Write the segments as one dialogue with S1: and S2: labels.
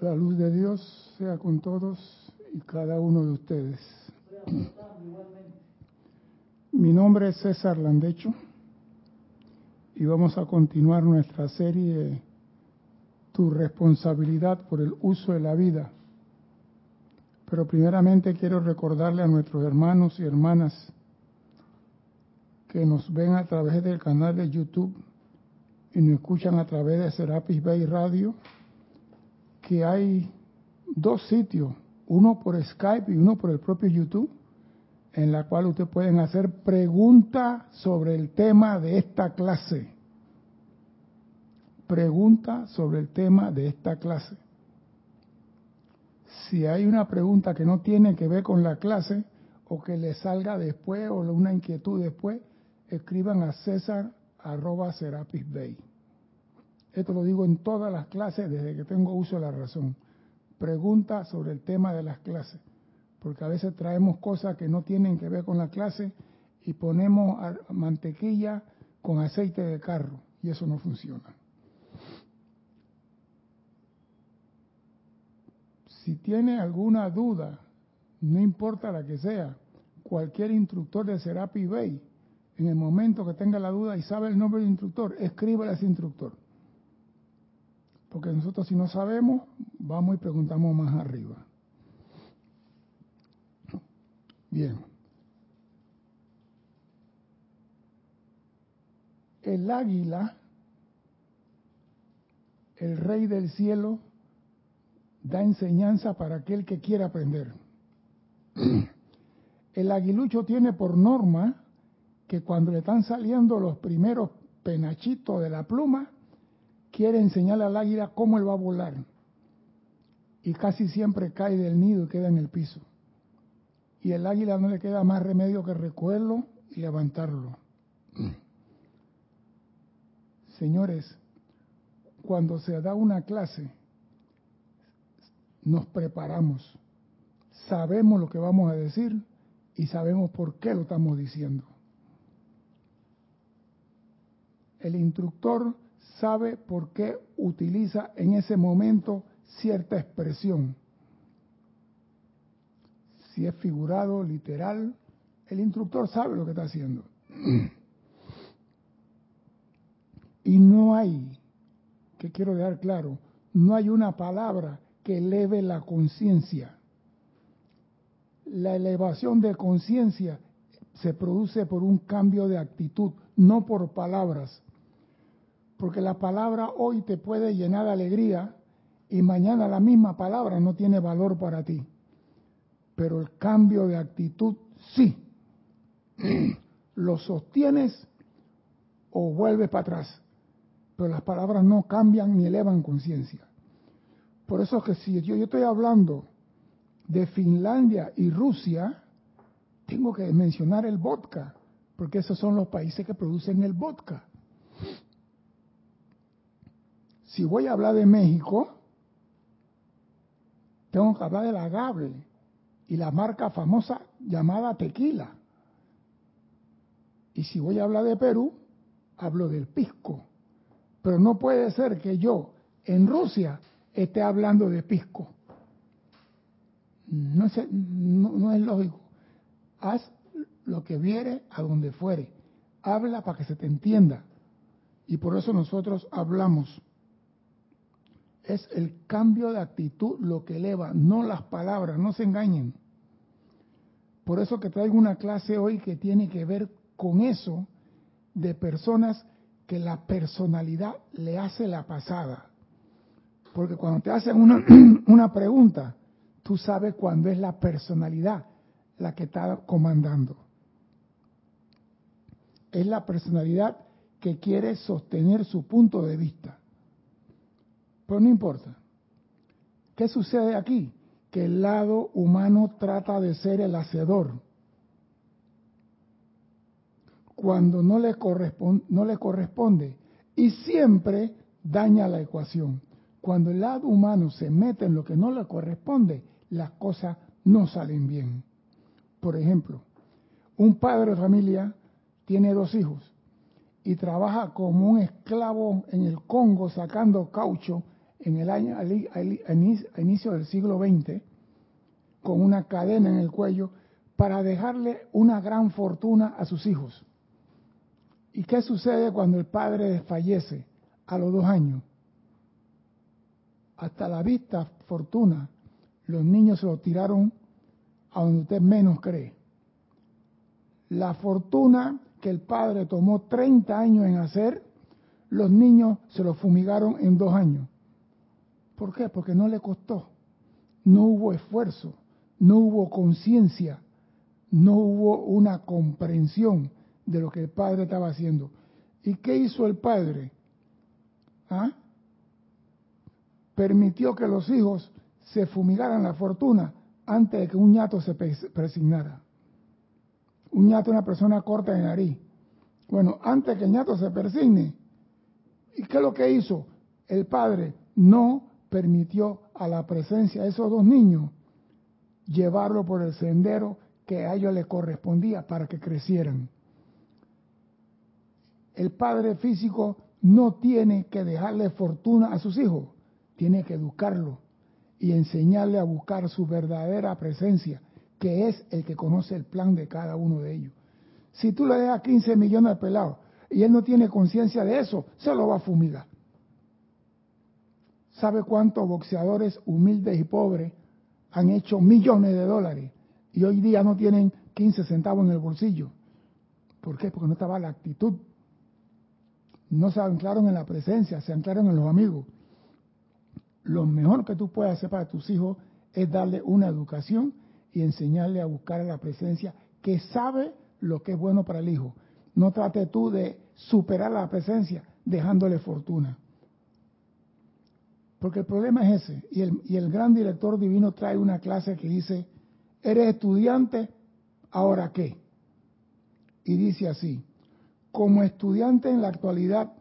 S1: La luz de Dios sea con todos y cada uno de ustedes. Mi nombre es César Landecho y vamos a continuar nuestra serie Tu responsabilidad por el uso de la vida. Pero primeramente quiero recordarle a nuestros hermanos y hermanas que nos ven a través del canal de YouTube y nos escuchan a través de Serapis Bay Radio que hay dos sitios, uno por Skype y uno por el propio YouTube, en la cual ustedes pueden hacer preguntas sobre el tema de esta clase. Pregunta sobre el tema de esta clase. Si hay una pregunta que no tiene que ver con la clase o que le salga después o una inquietud después, escriban a César arroba Serapis Bay. Esto lo digo en todas las clases desde que tengo uso de la razón. Pregunta sobre el tema de las clases, porque a veces traemos cosas que no tienen que ver con la clase y ponemos mantequilla con aceite de carro y eso no funciona. Si tiene alguna duda, no importa la que sea, cualquier instructor de Serapi Bay, en el momento que tenga la duda y sabe el nombre del instructor, escríbale a ese instructor porque nosotros si no sabemos, vamos y preguntamos más arriba. Bien. El águila, el rey del cielo, da enseñanza para aquel que quiera aprender. El aguilucho tiene por norma que cuando le están saliendo los primeros penachitos de la pluma, quiere enseñarle al águila cómo él va a volar. Y casi siempre cae del nido y queda en el piso. Y el águila no le queda más remedio que recogerlo y levantarlo. Señores, cuando se da una clase, nos preparamos, sabemos lo que vamos a decir y sabemos por qué lo estamos diciendo. El instructor sabe por qué utiliza en ese momento cierta expresión. Si es figurado, literal, el instructor sabe lo que está haciendo. Y no hay, que quiero dejar claro, no hay una palabra que eleve la conciencia. La elevación de conciencia se produce por un cambio de actitud, no por palabras. Porque la palabra hoy te puede llenar de alegría y mañana la misma palabra no tiene valor para ti. Pero el cambio de actitud sí. Lo sostienes o vuelves para atrás. Pero las palabras no cambian ni elevan conciencia. Por eso es que si yo, yo estoy hablando de Finlandia y Rusia, tengo que mencionar el vodka, porque esos son los países que producen el vodka. Si voy a hablar de México, tengo que hablar del agave y la marca famosa llamada tequila. Y si voy a hablar de Perú, hablo del pisco. Pero no puede ser que yo en Rusia esté hablando de pisco. No es, no es lógico. Haz lo que viere a donde fuere. Habla para que se te entienda. Y por eso nosotros hablamos. Es el cambio de actitud lo que eleva, no las palabras, no se engañen. Por eso que traigo una clase hoy que tiene que ver con eso de personas que la personalidad le hace la pasada. Porque cuando te hacen una, una pregunta, tú sabes cuándo es la personalidad la que está comandando. Es la personalidad que quiere sostener su punto de vista. Pero no importa. ¿Qué sucede aquí? Que el lado humano trata de ser el hacedor. Cuando no le, corresponde, no le corresponde y siempre daña la ecuación. Cuando el lado humano se mete en lo que no le corresponde, las cosas no salen bien. Por ejemplo, un padre de familia tiene dos hijos y trabaja como un esclavo en el Congo sacando caucho en el año a inicio del siglo XX con una cadena en el cuello para dejarle una gran fortuna a sus hijos. ¿Y qué sucede cuando el padre fallece a los dos años? Hasta la vista fortuna, los niños se lo tiraron a donde usted menos cree. La fortuna que el padre tomó 30 años en hacer, los niños se lo fumigaron en dos años. ¿Por qué? Porque no le costó. No hubo esfuerzo, no hubo conciencia, no hubo una comprensión de lo que el padre estaba haciendo. ¿Y qué hizo el padre? ¿Ah? Permitió que los hijos se fumigaran la fortuna antes de que un ñato se presignara. Un ñato es una persona corta de nariz. Bueno, antes que el ñato se persigne. ¿Y qué es lo que hizo? El padre no permitió a la presencia de esos dos niños llevarlo por el sendero que a ellos les correspondía para que crecieran. El padre físico no tiene que dejarle fortuna a sus hijos, tiene que educarlo y enseñarle a buscar su verdadera presencia que es el que conoce el plan de cada uno de ellos. Si tú le dejas 15 millones de pelados y él no tiene conciencia de eso, se lo va a fumigar. ¿Sabe cuántos boxeadores humildes y pobres han hecho millones de dólares y hoy día no tienen 15 centavos en el bolsillo? ¿Por qué? Porque no estaba la actitud. No se anclaron en la presencia, se anclaron en los amigos. Lo mejor que tú puedes hacer para tus hijos es darle una educación y enseñarle a buscar la presencia que sabe lo que es bueno para el hijo. No trate tú de superar la presencia dejándole fortuna. Porque el problema es ese. Y el, y el gran director divino trae una clase que dice, eres estudiante, ¿ahora qué? Y dice así, como estudiante en la actualidad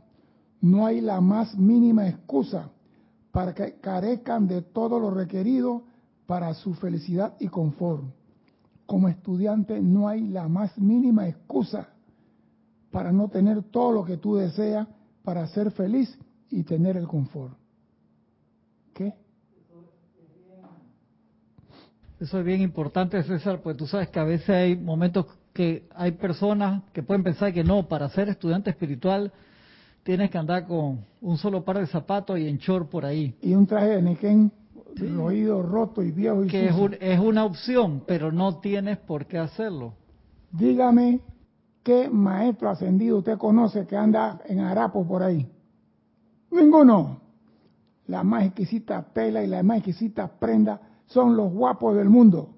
S1: no hay la más mínima excusa para que carezcan de todo lo requerido para su felicidad y confort. Como estudiante no hay la más mínima excusa para no tener todo lo que tú deseas para ser feliz y tener el confort. ¿Qué?
S2: Eso es bien importante, César, pues tú sabes que a veces hay momentos que hay personas que pueden pensar que no, para ser estudiante espiritual tienes que andar con un solo par de zapatos y en short por ahí.
S1: Y un traje de Nequén el oído roto y viejo y
S2: que es, es, una opción, pero no tienes por qué hacerlo.
S1: Dígame qué maestro ascendido usted conoce que anda en harapo por ahí. Ninguno. La más exquisita tela y la más exquisita prenda son los guapos del mundo.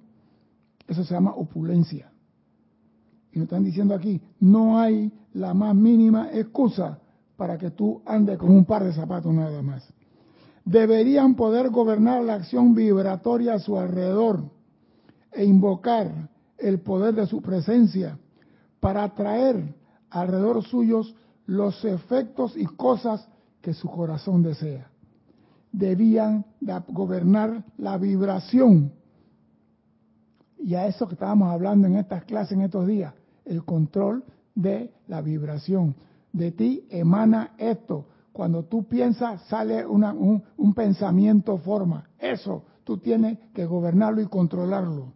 S1: Eso se llama opulencia. Y nos están diciendo aquí, no hay la más mínima excusa para que tú andes con un par de zapatos nada más deberían poder gobernar la acción vibratoria a su alrededor e invocar el poder de su presencia para atraer alrededor suyos los efectos y cosas que su corazón desea. Debían gobernar la vibración. Y a eso que estábamos hablando en estas clases en estos días, el control de la vibración. De ti emana esto, cuando tú piensas, sale un, un pensamiento forma. Eso tú tienes que gobernarlo y controlarlo.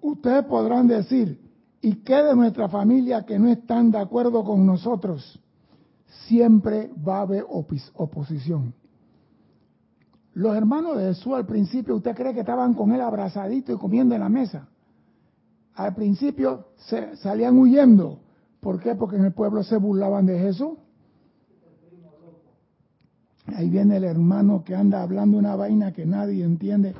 S1: ustedes podrán decir, ¿y qué de nuestra familia que no están de acuerdo con nosotros? Siempre va a haber oposición. Los hermanos de Jesús al principio, ¿usted cree que estaban con él abrazaditos y comiendo en la mesa? Al principio se salían huyendo ¿Por qué? Porque en el pueblo se burlaban de Jesús. Ahí viene el hermano que anda hablando una vaina que nadie entiende.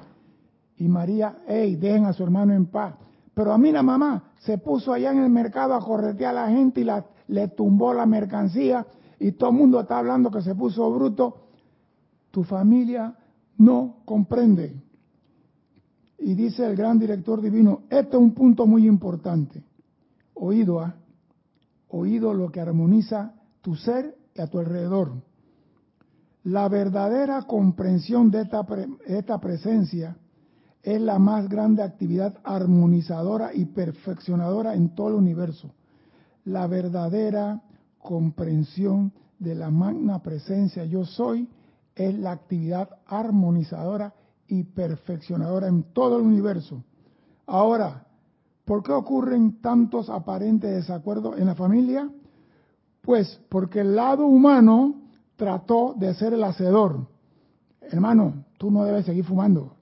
S1: Y María, hey, dejen a su hermano en paz. Pero a mí la mamá se puso allá en el mercado a corretear a la gente y la, le tumbó la mercancía y todo el mundo está hablando que se puso bruto. Tu familia no comprende. Y dice el gran director divino, este es un punto muy importante. Oído, ¿ah? oído lo que armoniza tu ser y a tu alrededor. La verdadera comprensión de esta, esta presencia es la más grande actividad armonizadora y perfeccionadora en todo el universo. La verdadera comprensión de la magna presencia yo soy es la actividad armonizadora y perfeccionadora en todo el universo. Ahora, ¿por qué ocurren tantos aparentes desacuerdos en la familia? Pues porque el lado humano trató de ser el hacedor. Hermano, tú no debes seguir fumando.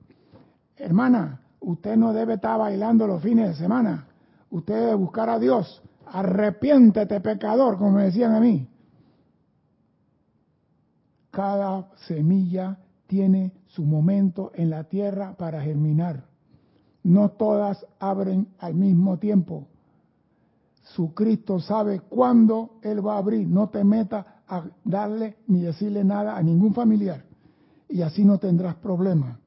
S1: Hermana, usted no debe estar bailando los fines de semana. Usted debe buscar a Dios. Arrepiéntete, pecador, como me decían a mí. Cada semilla tiene su momento en la tierra para germinar. No todas abren al mismo tiempo. Su Cristo sabe cuándo Él va a abrir. No te metas a darle ni decirle nada a ningún familiar. Y así no tendrás problema.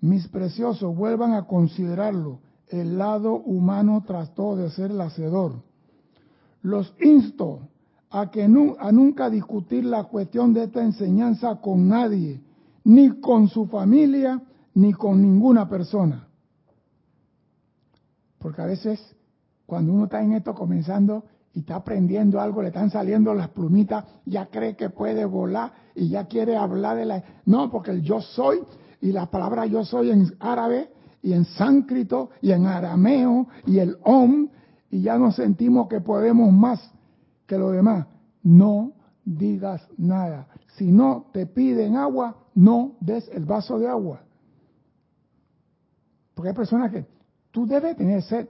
S1: Mis preciosos, vuelvan a considerarlo. El lado humano trató de ser el hacedor. Los insto a que a nunca discutir la cuestión de esta enseñanza con nadie, ni con su familia, ni con ninguna persona. Porque a veces cuando uno está en esto comenzando y está aprendiendo algo, le están saliendo las plumitas, ya cree que puede volar y ya quiere hablar de la... No, porque el yo soy y la palabra yo soy en árabe y en sánscrito y en arameo y el om y ya nos sentimos que podemos más que lo demás. No digas nada. Si no te piden agua, no des el vaso de agua. Porque hay personas que tú debes tener sed.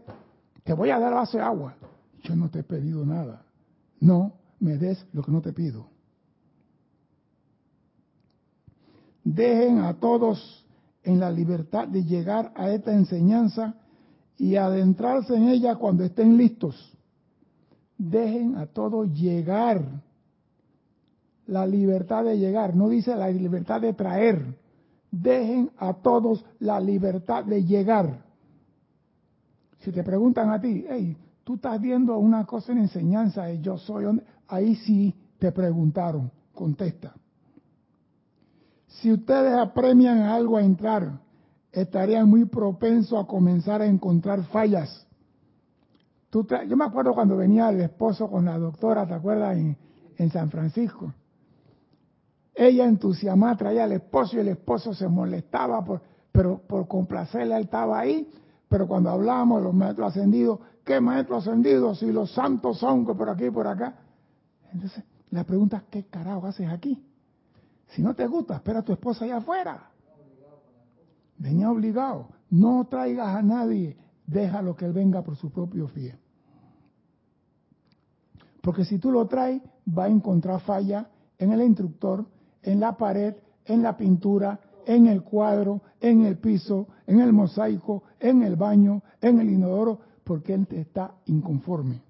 S1: Te voy a dar vaso de agua. Yo no te he pedido nada. No me des lo que no te pido. Dejen a todos en la libertad de llegar a esta enseñanza y adentrarse en ella cuando estén listos dejen a todos llegar. La libertad de llegar, no dice la libertad de traer. Dejen a todos la libertad de llegar. Si te preguntan a ti, hey, tú estás viendo una cosa en enseñanza yo soy, ahí sí te preguntaron, contesta. Si ustedes apremian algo a entrar, estarían muy propensos a comenzar a encontrar fallas yo me acuerdo cuando venía el esposo con la doctora, ¿te acuerdas? En, San Francisco. Ella entusiasmada traía al esposo y el esposo se molestaba, por, pero por complacerle él estaba ahí. Pero cuando hablábamos de los maestros ascendidos, ¿qué maestros ascendidos? Si los santos son por aquí y por acá. Entonces, la pregunta, ¿qué carajo haces aquí? Si no te gusta, espera a tu esposa allá afuera. Venía obligado. No traigas a nadie déjalo que él venga por su propio pie. Porque si tú lo traes, va a encontrar falla en el instructor, en la pared, en la pintura, en el cuadro, en el piso, en el mosaico, en el baño, en el inodoro, porque él está inconforme.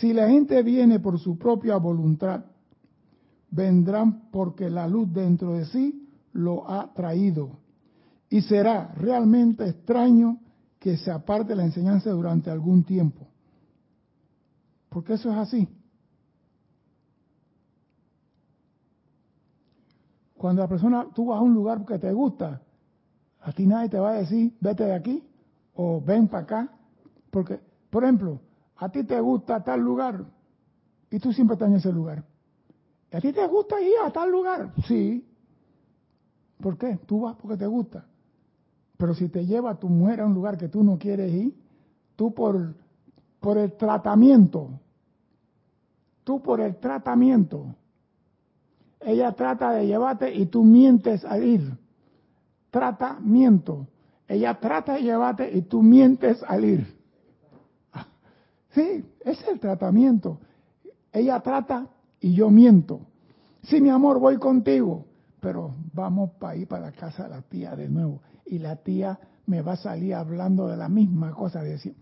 S1: Si la gente viene por su propia voluntad, vendrán porque la luz dentro de sí lo ha traído y será realmente extraño que se aparte la enseñanza durante algún tiempo. Porque eso es así. Cuando la persona, tú vas a un lugar que te gusta, a ti nadie te va a decir, vete de aquí o ven para acá. Porque, por ejemplo, a ti te gusta tal lugar y tú siempre estás en ese lugar. ¿A ti te gusta ir a tal lugar? Sí. ¿Por qué? Tú vas porque te gusta. Pero si te lleva tu mujer a un lugar que tú no quieres ir, tú por, por el tratamiento, tú por el tratamiento, ella trata de llevarte y tú mientes al ir. Tratamiento. Ella trata de llevarte y tú mientes al ir. Sí, es el tratamiento. Ella trata y yo miento. Sí, mi amor, voy contigo, pero vamos para ir para la casa de la tía de nuevo y la tía me va a salir hablando de la misma cosa. De decir,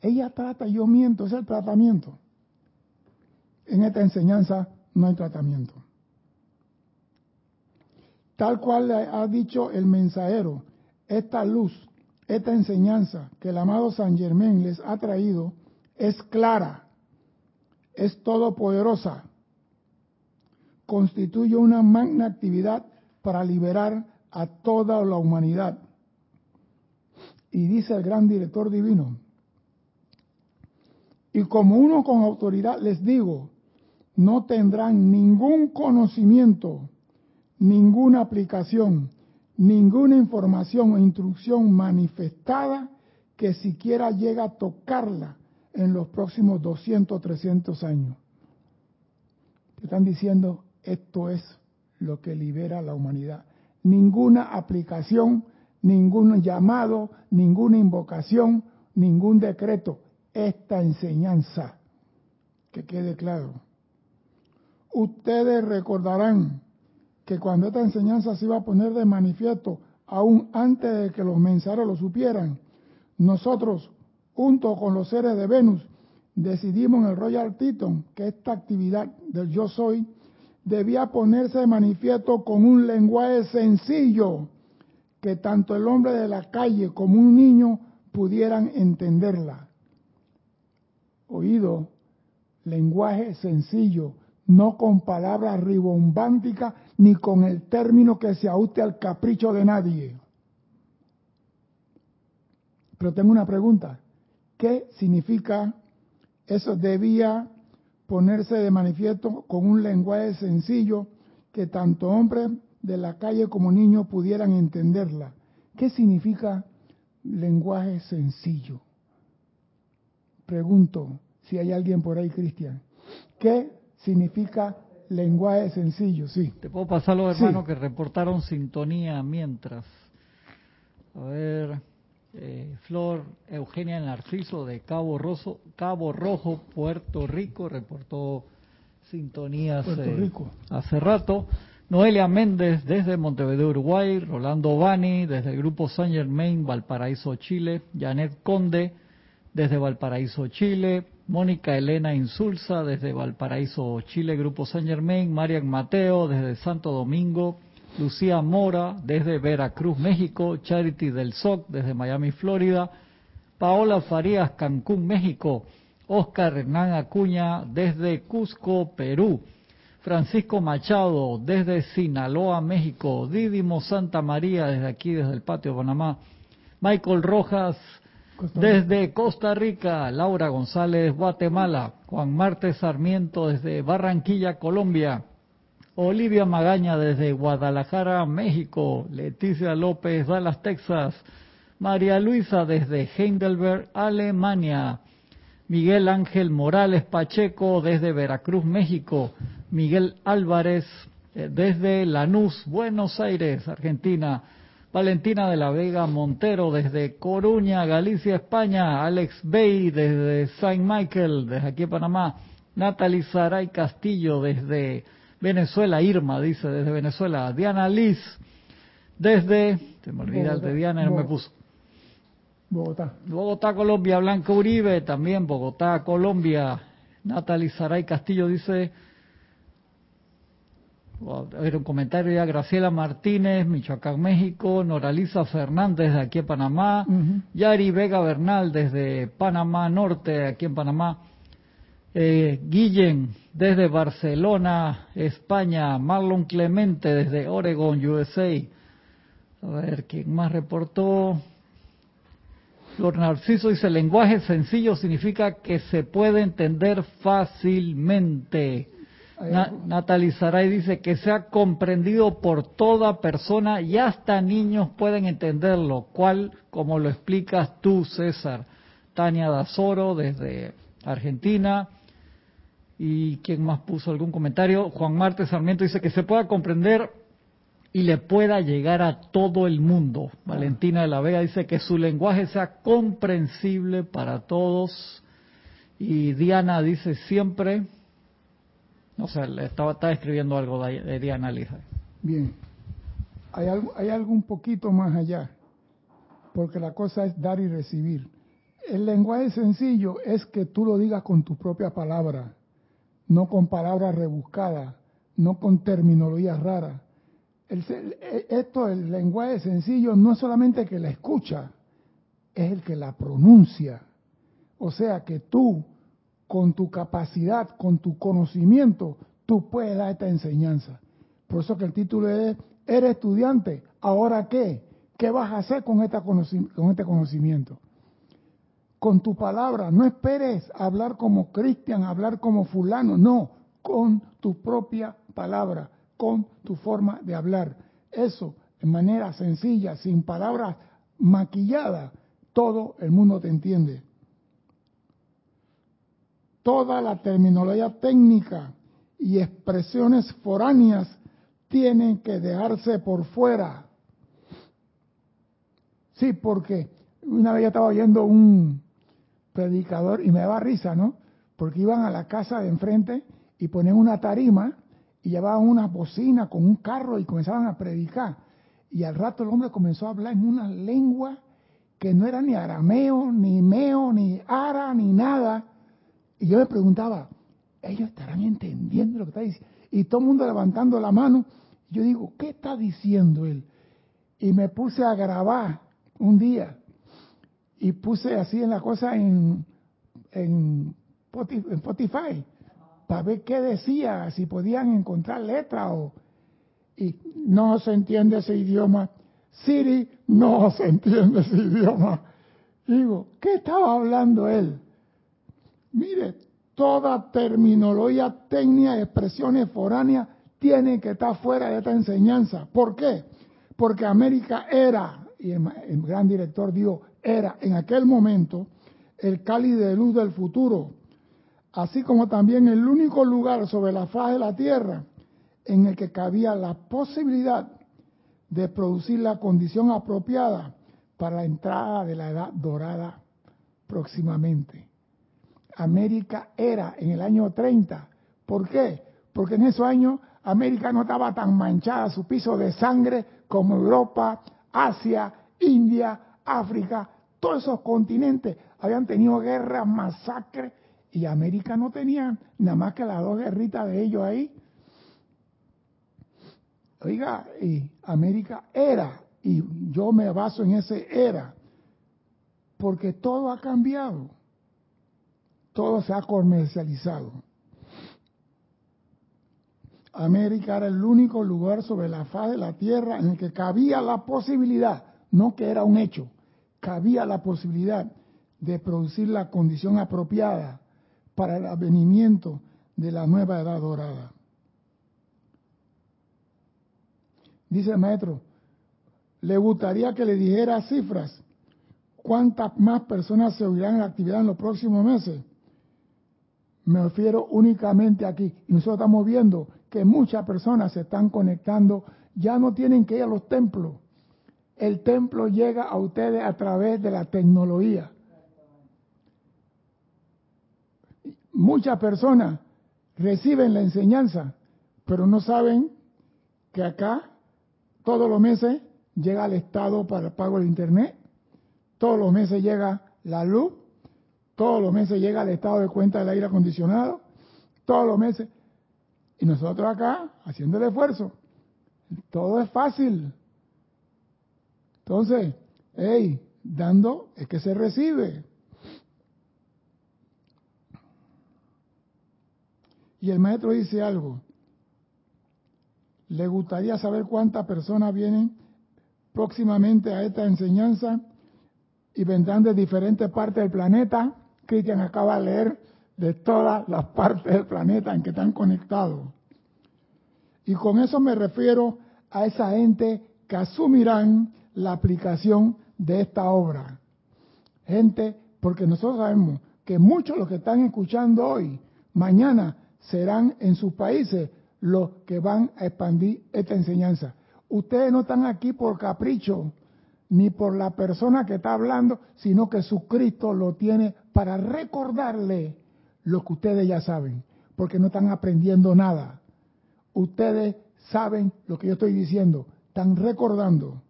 S1: ella trata, yo miento, es el tratamiento. En esta enseñanza no hay tratamiento. Tal cual ha dicho el mensajero, esta luz, esta enseñanza que el amado San Germán les ha traído es clara, es todopoderosa, constituye una magna actividad para liberar a toda la humanidad. Y dice el gran director divino, Y como uno con autoridad les digo, no tendrán ningún conocimiento, ninguna aplicación, ninguna información o instrucción manifestada que siquiera llega a tocarla en los próximos 200 300 años. Te están diciendo, esto es lo que libera a la humanidad. Ninguna aplicación, ningún llamado, ninguna invocación, ningún decreto. Esta enseñanza, que quede claro. Ustedes recordarán que cuando esta enseñanza se iba a poner de manifiesto, aún antes de que los mensajeros lo supieran, nosotros, junto con los seres de Venus, decidimos en el Royal Teton que esta actividad del yo soy debía ponerse de manifiesto con un lenguaje sencillo que tanto el hombre de la calle como un niño pudieran entenderla. Oído, lenguaje sencillo, no con palabras ribombánticas ni con el término que se ajuste al capricho de nadie. Pero tengo una pregunta. ¿Qué significa eso debía ponerse de manifiesto con un lenguaje sencillo que tanto hombres de la calle como niños pudieran entenderla. ¿Qué significa lenguaje sencillo? Pregunto si hay alguien por ahí, Cristian. ¿Qué significa lenguaje sencillo? Sí.
S2: Te puedo pasar los hermanos que reportaron sintonía mientras. A ver. Eh, Flor Eugenia Narciso de Cabo, Cabo Rojo, Puerto Rico, reportó sintonías eh, hace rato. Noelia Méndez desde Montevideo, Uruguay. Rolando Bani desde el grupo Saint Germain, Valparaíso, Chile. Janet Conde desde Valparaíso, Chile. Mónica Elena Insulza desde Valparaíso, Chile, Grupo Saint Germain. Marian Mateo desde Santo Domingo, Lucía Mora desde Veracruz, México, Charity del SOC desde Miami, Florida, Paola Farías, Cancún, México, Oscar Hernán Acuña desde Cusco, Perú, Francisco Machado desde Sinaloa, México, Didimo Santa María desde aquí, desde el patio de Panamá, Michael Rojas desde Costa Rica, Laura González, Guatemala, Juan Marte Sarmiento desde Barranquilla, Colombia, Olivia Magaña desde Guadalajara, México. Leticia López, Dallas, Texas. María Luisa desde Heidelberg, Alemania. Miguel Ángel Morales Pacheco desde Veracruz, México. Miguel Álvarez eh, desde Lanús, Buenos Aires, Argentina. Valentina de la Vega Montero desde Coruña, Galicia, España. Alex Bay desde Saint Michael, desde aquí Panamá. Natalie Saray Castillo desde Venezuela, Irma dice desde Venezuela. Diana Liz desde, se me olvida el de Diana, no me puso.
S1: Bogotá.
S2: Bogotá, Colombia. Blanca Uribe también, Bogotá, Colombia. Natalie Saray Castillo dice, a ver un comentario ya, Graciela Martínez, Michoacán, México, Noraliza Fernández de aquí en Panamá, Yari Vega Bernal desde Panamá Norte, aquí en Panamá, eh, Guillen desde Barcelona, España, Marlon Clemente desde Oregon, USA. A ver, ¿quién más reportó? Flor Narciso dice, lenguaje sencillo significa que se puede entender fácilmente. Na dice que sea comprendido por toda persona y hasta niños pueden entenderlo, cual, como lo explicas tú, César. Tania Dazoro desde Argentina. ¿Y quién más puso algún comentario? Juan Marte Sarmiento dice que se pueda comprender y le pueda llegar a todo el mundo. Valentina de la Vega dice que su lenguaje sea comprensible para todos. Y Diana dice siempre, no sé, le estaba, escribiendo algo de, Diana Lija.
S1: Bien, hay algo, hay algo un poquito más allá, porque la cosa es dar y recibir. El lenguaje sencillo es que tú lo digas con tu propia palabra no con palabras rebuscadas, no con terminologías raras. esto, el lenguaje sencillo, no es solamente que la escucha, es el que la pronuncia. O sea que tú, con tu capacidad, con tu conocimiento, tú puedes dar esta enseñanza. Por eso que el título es, eres estudiante, ¿ahora qué? ¿Qué vas a hacer con, esta con este conocimiento? Con tu palabra. No esperes hablar como Cristian, hablar como fulano, no, con tu propia palabra, con tu forma de hablar. Eso, en manera sencilla, sin palabras maquilladas, todo el mundo te entiende. Toda la terminología técnica y expresiones foráneas tienen que dejarse por fuera. Sí, porque una vez estaba oyendo un predicador y me daba risa, ¿no? Porque iban a la casa de enfrente y ponían una tarima y llevaban una bocina con un carro y comenzaban a predicar. Y al rato el hombre comenzó a hablar en una lengua que no era ni arameo, ni meo, ni ara, ni nada. Y yo me preguntaba, ¿ellos estarán entendiendo lo que está diciendo? Y todo el mundo levantando la mano. Yo digo, ¿qué está diciendo él? Y me puse a grabar un día y puse así en la cosa en, en Spotify para ver qué decía, si podían encontrar letra o... Y no se entiende ese idioma. Siri, no se entiende ese idioma. Digo, ¿qué estaba hablando él? Mire, toda terminología, técnica, expresiones foráneas tienen que estar fuera de esta enseñanza. ¿Por qué? Porque América era y el, gran director dijo, era en aquel momento el cáliz de luz del futuro, así como también el único lugar sobre la faz de la tierra en el que cabía la posibilidad de producir la condición apropiada para la entrada de la edad dorada próximamente. América era en el año 30. ¿Por qué? Porque en esos años América no estaba tan manchada su piso de sangre como Europa, Asia, India, África, todos esos continentes habían tenido guerras, masacres, y América no tenía nada más que las dos guerritas de ellos ahí. Oiga, y América era, y yo me baso en ese era, porque todo ha cambiado, todo se ha comercializado. América era el único lugar sobre la faz de la tierra en el que cabía la posibilidad, no que era un hecho, cabía la posibilidad de producir la condición apropiada para el avenimiento de la nueva edad dorada. Dice el maestro, le gustaría que le dijera cifras, cuántas más personas se oirán en la actividad en los próximos meses. Me refiero únicamente aquí. Y nosotros estamos viendo que muchas personas se están conectando, ya no tienen que ir a los templos. El templo llega a ustedes a través de la tecnología. Muchas personas reciben la enseñanza, pero no saben que acá todos los meses llega el Estado para el pago del Internet, todos los meses llega la luz, todos los meses llega el estado de cuenta del aire acondicionado, todos los meses. Y nosotros acá haciendo el esfuerzo. Todo es fácil. Entonces, hey, dando es que se recibe. Y el maestro dice algo. Le gustaría saber cuántas personas vienen próximamente a esta enseñanza y vendrán de diferentes partes del planeta. Cristian acaba de leer de todas las partes del planeta en que están conectados. Y con eso me refiero a esa gente que asumirán la aplicación de esta obra. Gente, porque nosotros sabemos que muchos de los que están escuchando hoy, mañana serán en sus países los que van a expandir esta enseñanza. Ustedes no están aquí por capricho, ni por la persona que está hablando, sino que su Cristo lo tiene para recordarle lo que ustedes ya saben, porque no están aprendiendo nada. Ustedes saben lo que yo estoy diciendo, están recordando.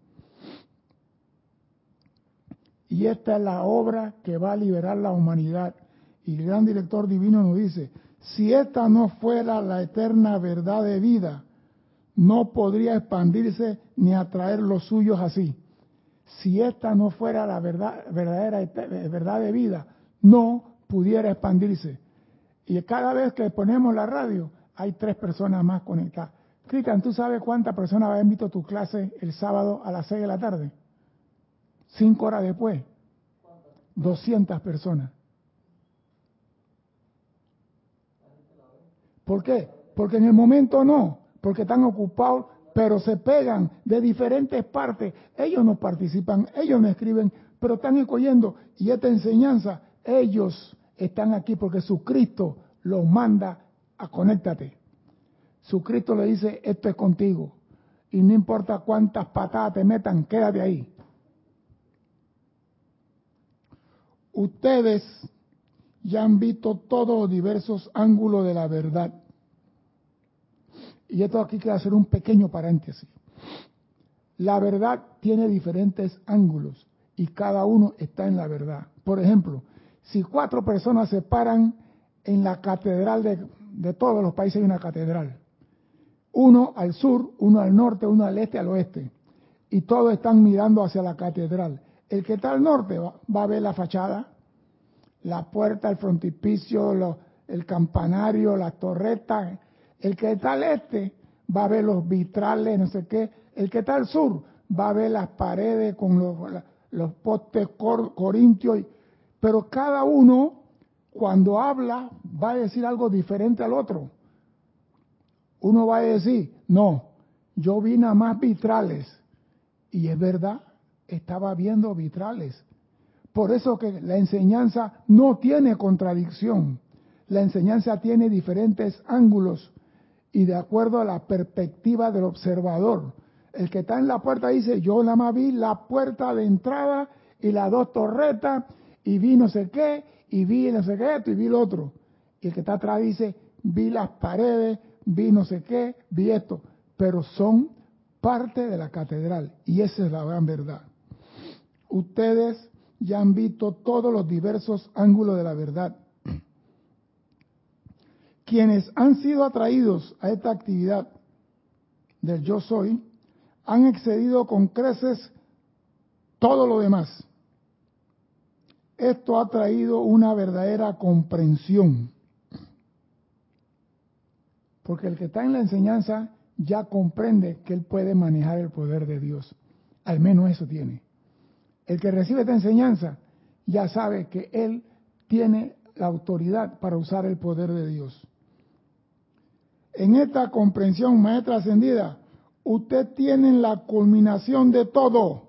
S1: Y esta es la obra que va a liberar la humanidad. Y el gran director divino nos dice, si esta no fuera la eterna verdad de vida, no podría expandirse ni atraer los suyos así. Si esta no fuera la verdad, verdadera verdad de vida, no pudiera expandirse. Y cada vez que ponemos la radio, hay tres personas más conectadas. Cristian, ¿tú sabes cuántas personas han visto tu clase el sábado a las seis de la tarde? Cinco horas después. 200 personas. ¿Por qué? Porque en el momento no, porque están ocupados, pero se pegan de diferentes partes. Ellos no participan, ellos no escriben, pero están escogiendo. Y esta enseñanza, ellos están aquí porque su Cristo los manda a conéctate. Su Cristo le dice, esto es contigo. Y no importa cuántas patadas te metan, quédate ahí. Ustedes ya han visto todos los diversos ángulos de la verdad. Y esto aquí quiero hacer un pequeño paréntesis. La verdad tiene diferentes ángulos y cada uno está en la verdad. Por ejemplo, si cuatro personas se paran en la catedral de, de todos los países hay una catedral, uno al sur, uno al norte, uno al este, al oeste, y todos están mirando hacia la catedral. El que está al norte va, a ver la fachada, la puerta, el frontispicio, el campanario, la torreta. El que está al este va a ver los vitrales, no sé qué. El que está al sur va a ver las paredes con los, los postes corintios. Pero cada uno, cuando habla, va a decir algo diferente al otro. Uno va a decir, no, yo vi nada más vitrales. Y es verdad, estaba viendo vitrales. Por eso que la enseñanza no tiene contradicción. La enseñanza tiene diferentes ángulos y de acuerdo a la perspectiva del observador. El que está en la puerta dice, yo nada más vi la puerta de entrada y las dos torretas y vi no sé qué y vi no sé qué y vi lo otro. Y el que está atrás dice, vi las paredes, vi no sé qué, vi esto. Pero son parte de la catedral y esa es la gran verdad. Ustedes ya han visto todos los diversos ángulos de la verdad. Quienes han sido atraídos a esta actividad del yo soy, han excedido con creces todo lo demás. Esto ha traído una verdadera comprensión. Porque el que está en la enseñanza ya comprende que él puede manejar el poder de Dios. Al menos eso tiene. El que recibe esta enseñanza ya sabe que él tiene la autoridad para usar el poder de Dios. En esta comprensión, maestra ascendida, usted tiene la culminación de todo.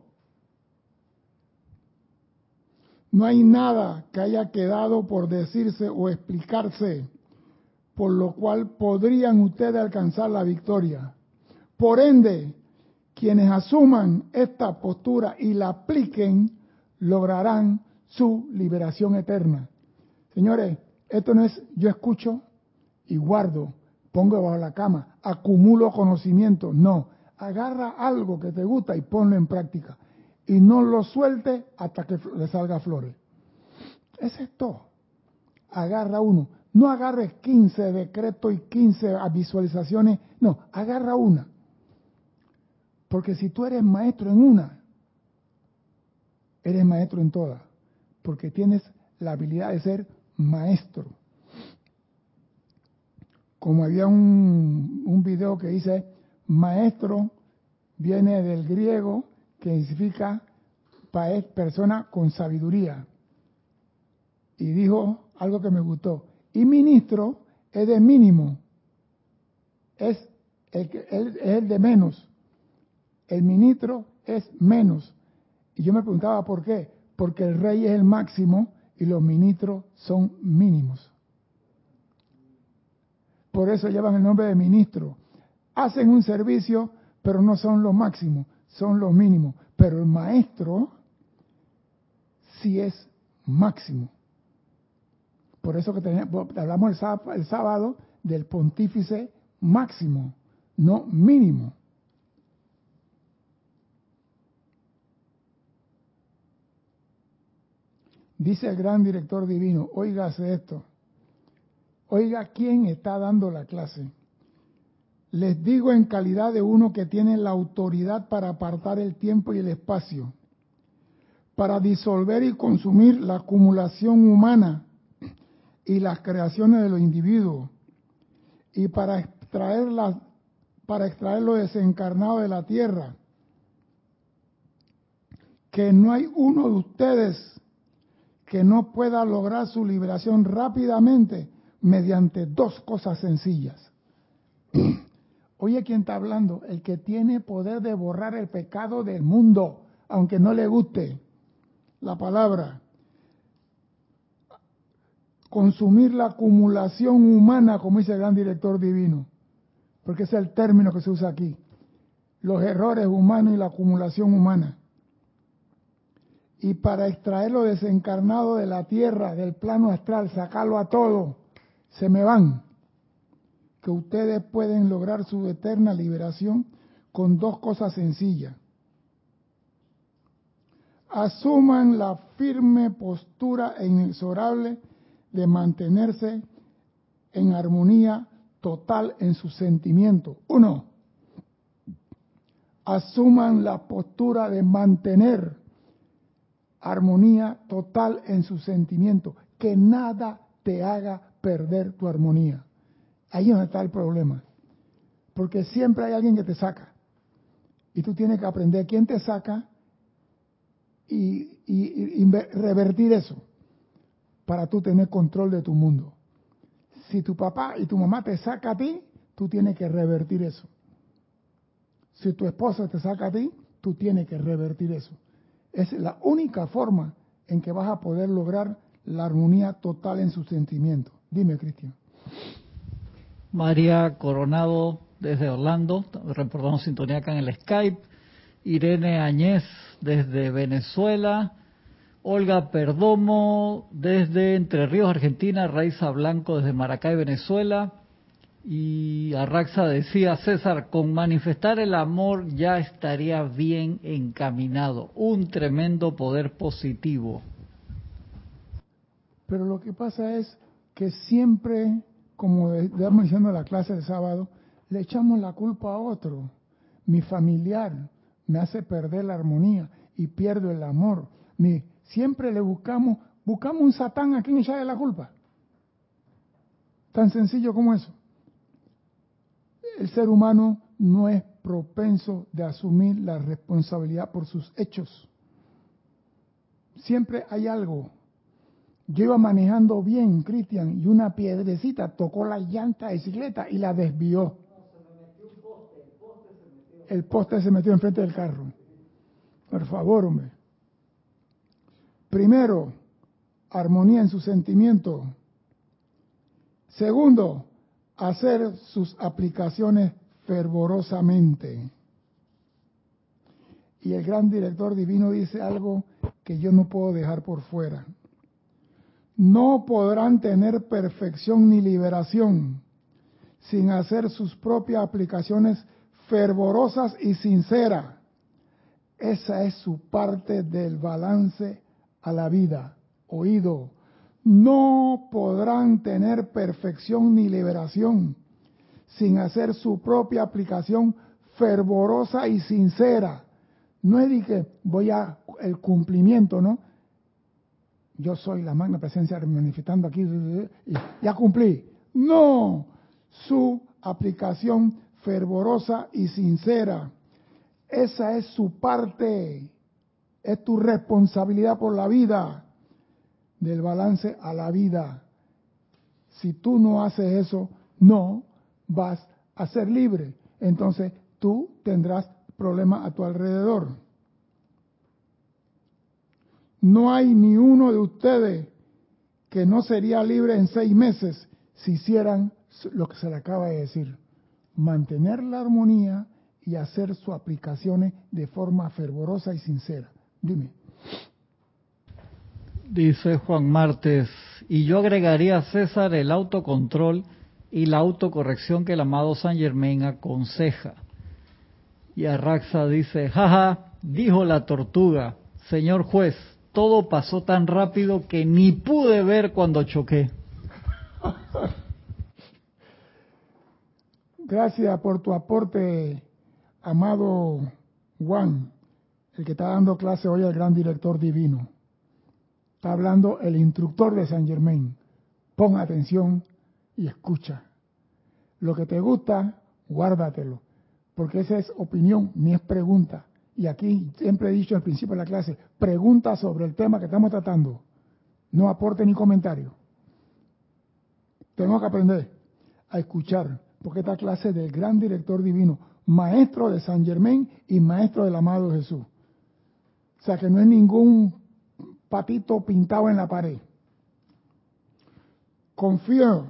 S1: No hay nada que haya quedado por decirse o explicarse, por lo cual podrían ustedes alcanzar la victoria. Por ende, quienes asuman esta postura y la apliquen, lograrán su liberación eterna. Señores, esto no es yo escucho y guardo, pongo bajo la cama, acumulo conocimiento. No, agarra algo que te gusta y ponlo en práctica. Y no lo suelte hasta que le salga flores. Ese es todo. Agarra uno. No agarres 15 decretos y 15 visualizaciones. No, agarra una. Porque si tú eres maestro en una, eres maestro en todas. Porque tienes la habilidad de ser maestro. Como había un, un video que dice, maestro viene del griego que significa persona con sabiduría. Y dijo algo que me gustó. Y ministro es de mínimo. Es el, es el de menos el ministro es menos. Y yo me preguntaba por qué. Porque el rey es el máximo y los ministros son mínimos. Por eso llevan el nombre de ministro. Hacen un servicio, pero no son los máximos, son los mínimos. Pero el maestro sí es máximo. Por eso que hablamos el sábado del pontífice máximo, no mínimo. Dice el gran director divino, oígase esto, oiga quién está dando la clase. Les digo en calidad de uno que tiene la autoridad para apartar el tiempo y el espacio, para disolver y consumir la acumulación humana y las creaciones de los individuos, y para extraer, para extraer lo desencarnado de la tierra, que no hay uno de ustedes que no pueda lograr su liberación rápidamente mediante dos cosas sencillas. Oye, ¿quién está hablando? El que tiene poder de borrar el pecado del mundo, aunque no le guste la palabra. Consumir la acumulación humana, como dice el gran director divino, porque es el término que se usa aquí. Los errores humanos y la acumulación humana. Y para extraerlo desencarnado de la tierra, del plano astral, sacarlo a todo, se me van que ustedes pueden lograr su eterna liberación con dos cosas sencillas. Asuman la firme postura e inexorable de mantenerse en armonía total en sus sentimientos. Uno, asuman la postura de mantener armonía total en sus sentimientos, que nada te haga perder tu armonía. Ahí es donde está el problema. Porque siempre hay alguien que te saca. Y tú tienes que aprender quién te saca y, revertir eso para tú tener control de tu mundo. Si tu papá y tu mamá te saca a ti, tú tienes que revertir eso. Si tu esposa te saca a ti, tú tienes que revertir eso. Es la única forma en que vas a poder lograr la armonía total en sus sentimientos. Dime, Cristian.
S2: María Coronado desde Orlando, reportamos sintonía acá en el Skype, Irene Añez desde Venezuela, Olga Perdomo desde Entre Ríos, Argentina, Raiza Blanco desde Maracay, Venezuela, y Arraxa decía, César, con manifestar el amor ya estaría bien encaminado, un tremendo poder positivo.
S1: Pero lo que pasa es que siempre como estamos diciendo en la clase de sábado, le echamos la culpa a otro. Mi familiar me hace perder la armonía y pierdo el amor. Mi, siempre le buscamos, buscamos un satán a quien echarle la culpa. Tan sencillo como eso. El ser humano no es propenso de asumir la responsabilidad por sus hechos. Siempre hay algo yo iba manejando bien, Cristian, y una piedrecita tocó la llanta de bicicleta y la desvió. El poste se metió enfrente del carro. Por favor, hombre. Primero, armonía en sus sentimientos. Segundo, hacer sus aplicaciones fervorosamente. Y el gran director divino dice algo que yo no puedo dejar por fuera no podrán tener perfección ni liberación sin hacer sus propias aplicaciones fervorosas y sinceras. Esa es su parte del balance a la vida. Oído, no podrán tener perfección ni liberación sin hacer su propia aplicación fervorosa y sincera. No es de que voy a el cumplimiento, ¿no? yo soy la magna presencia manifestando aquí, y ya cumplí. No, su aplicación fervorosa y sincera. Esa es su parte, es tu responsabilidad por la vida, del balance a la vida. Si tú no haces eso, no vas a ser libre. Entonces tú tendrás problemas a tu alrededor. No hay ni uno de ustedes que no sería libre en seis meses si hicieran lo que se le acaba de decir. Mantener la armonía y hacer sus aplicaciones de forma fervorosa y sincera. Dime.
S2: Dice Juan Martes, y yo agregaría a César el autocontrol y la autocorrección que el amado San Germain aconseja. Y Arraxa dice, jaja, dijo la tortuga, señor juez, todo pasó tan rápido que ni pude ver cuando choqué.
S1: Gracias por tu aporte, amado Juan, el que está dando clase hoy al gran director divino. Está hablando el instructor de San Germain. Pon atención y escucha. Lo que te gusta, guárdatelo, porque esa es opinión, ni es pregunta y aquí siempre he dicho al principio de la clase, pregunta sobre el tema que estamos tratando. No aporte ni comentario. Tengo que aprender a escuchar, porque esta clase es del gran director divino, maestro de San Germain y maestro del amado Jesús. O sea que no es ningún patito pintado en la pared. Confío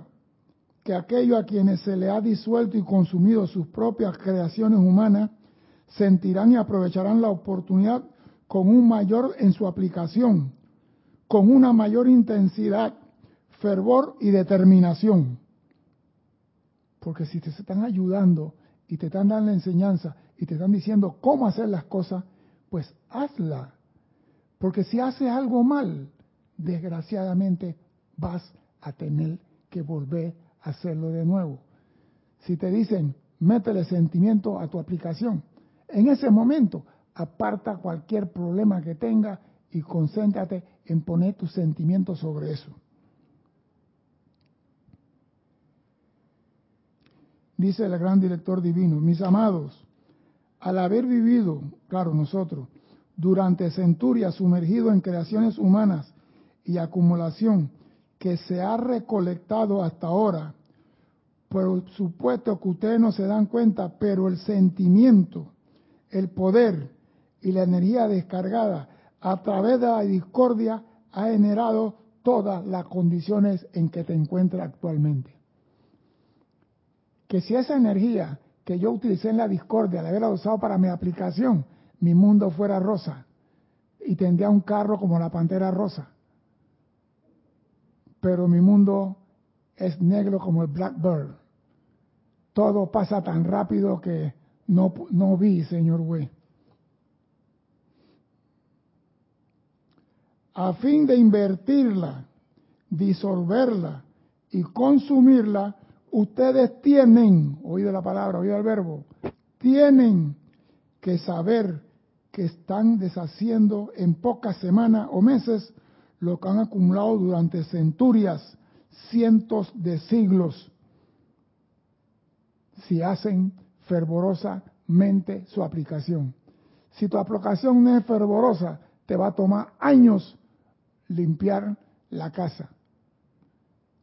S1: que aquellos a quienes se le ha disuelto y consumido sus propias creaciones humanas sentirán y aprovecharán la oportunidad con un mayor en su aplicación, con una mayor intensidad, fervor y determinación. Porque si te están ayudando y te están dando la enseñanza y te están diciendo cómo hacer las cosas, pues hazla. Porque si haces algo mal, desgraciadamente vas a tener que volver a hacerlo de nuevo. Si te dicen, métele sentimiento a tu aplicación, en ese momento aparta cualquier problema que tenga y concéntrate en poner tus sentimientos sobre eso. Dice el gran director divino, mis amados, al haber vivido, claro, nosotros, durante centurias sumergido en creaciones humanas y acumulación que se ha recolectado hasta ahora, por supuesto que ustedes no se dan cuenta, pero el sentimiento, el poder y la energía descargada a través de la discordia ha generado todas las condiciones en que te encuentras actualmente. Que si esa energía que yo utilicé en la discordia la hubiera usado para mi aplicación, mi mundo fuera rosa y tendría un carro como la pantera rosa. Pero mi mundo es negro como el Blackbird. Todo pasa tan rápido que no, no vi, señor güey. A fin de invertirla, disolverla y consumirla, ustedes tienen, oído la palabra, oído el verbo, tienen que saber que están deshaciendo en pocas semanas o meses lo que han acumulado durante centurias, cientos de siglos, si hacen fervorosamente su aplicación. Si tu aplicación no es fervorosa, te va a tomar años limpiar la casa.